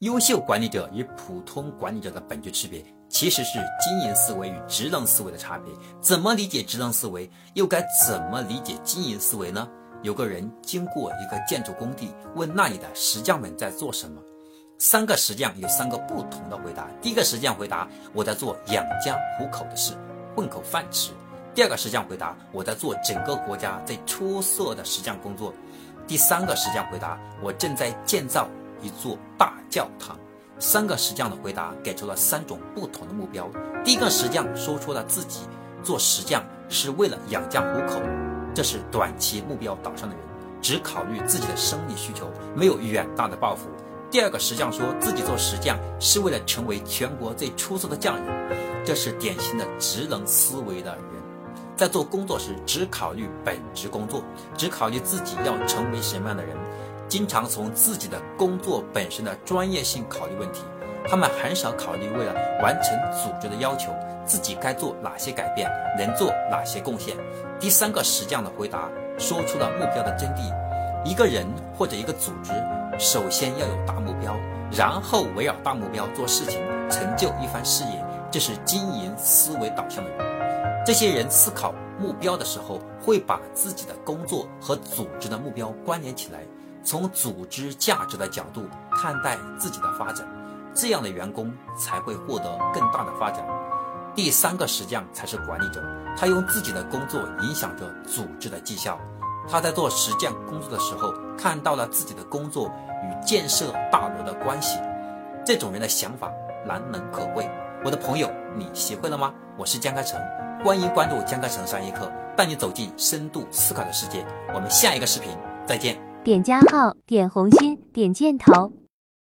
优秀管理者与普通管理者的本质区别，其实是经营思维与职能思维的差别。怎么理解职能思维，又该怎么理解经营思维呢？有个人经过一个建筑工地，问那里的石匠们在做什么。三个石匠有三个不同的回答。第一个石匠回答：“我在做养家糊口的事，混口饭吃。”第二个石匠回答：“我在做整个国家最出色的石匠工作。”第三个石匠回答：“我正在建造。”一座大教堂，三个石匠的回答给出了三种不同的目标。第一个石匠说出了自己做石匠是为了养家糊口，这是短期目标导向的人，只考虑自己的生理需求，没有远大的抱负。第二个石匠说自己做石匠是为了成为全国最出色的匠人，这是典型的职能思维的人，在做工作时只考虑本职工作，只考虑自己要成为什么样的人。经常从自己的工作本身的专业性考虑问题，他们很少考虑为了完成组织的要求，自己该做哪些改变，能做哪些贡献。第三个石匠的回答说出了目标的真谛：一个人或者一个组织，首先要有大目标，然后围绕大目标做事情，成就一番事业。这是经营思维导向的人。这些人思考目标的时候，会把自己的工作和组织的目标关联起来。从组织价值的角度看待自己的发展，这样的员工才会获得更大的发展。第三个石匠才是管理者，他用自己的工作影响着组织的绩效。他在做实践工作的时候，看到了自己的工作与建设大楼的关系。这种人的想法难能可贵。我的朋友，你学会了吗？我是江开成，欢迎关注江开成商业课，带你走进深度思考的世界。我们下一个视频再见。点加号，点红心，点箭头。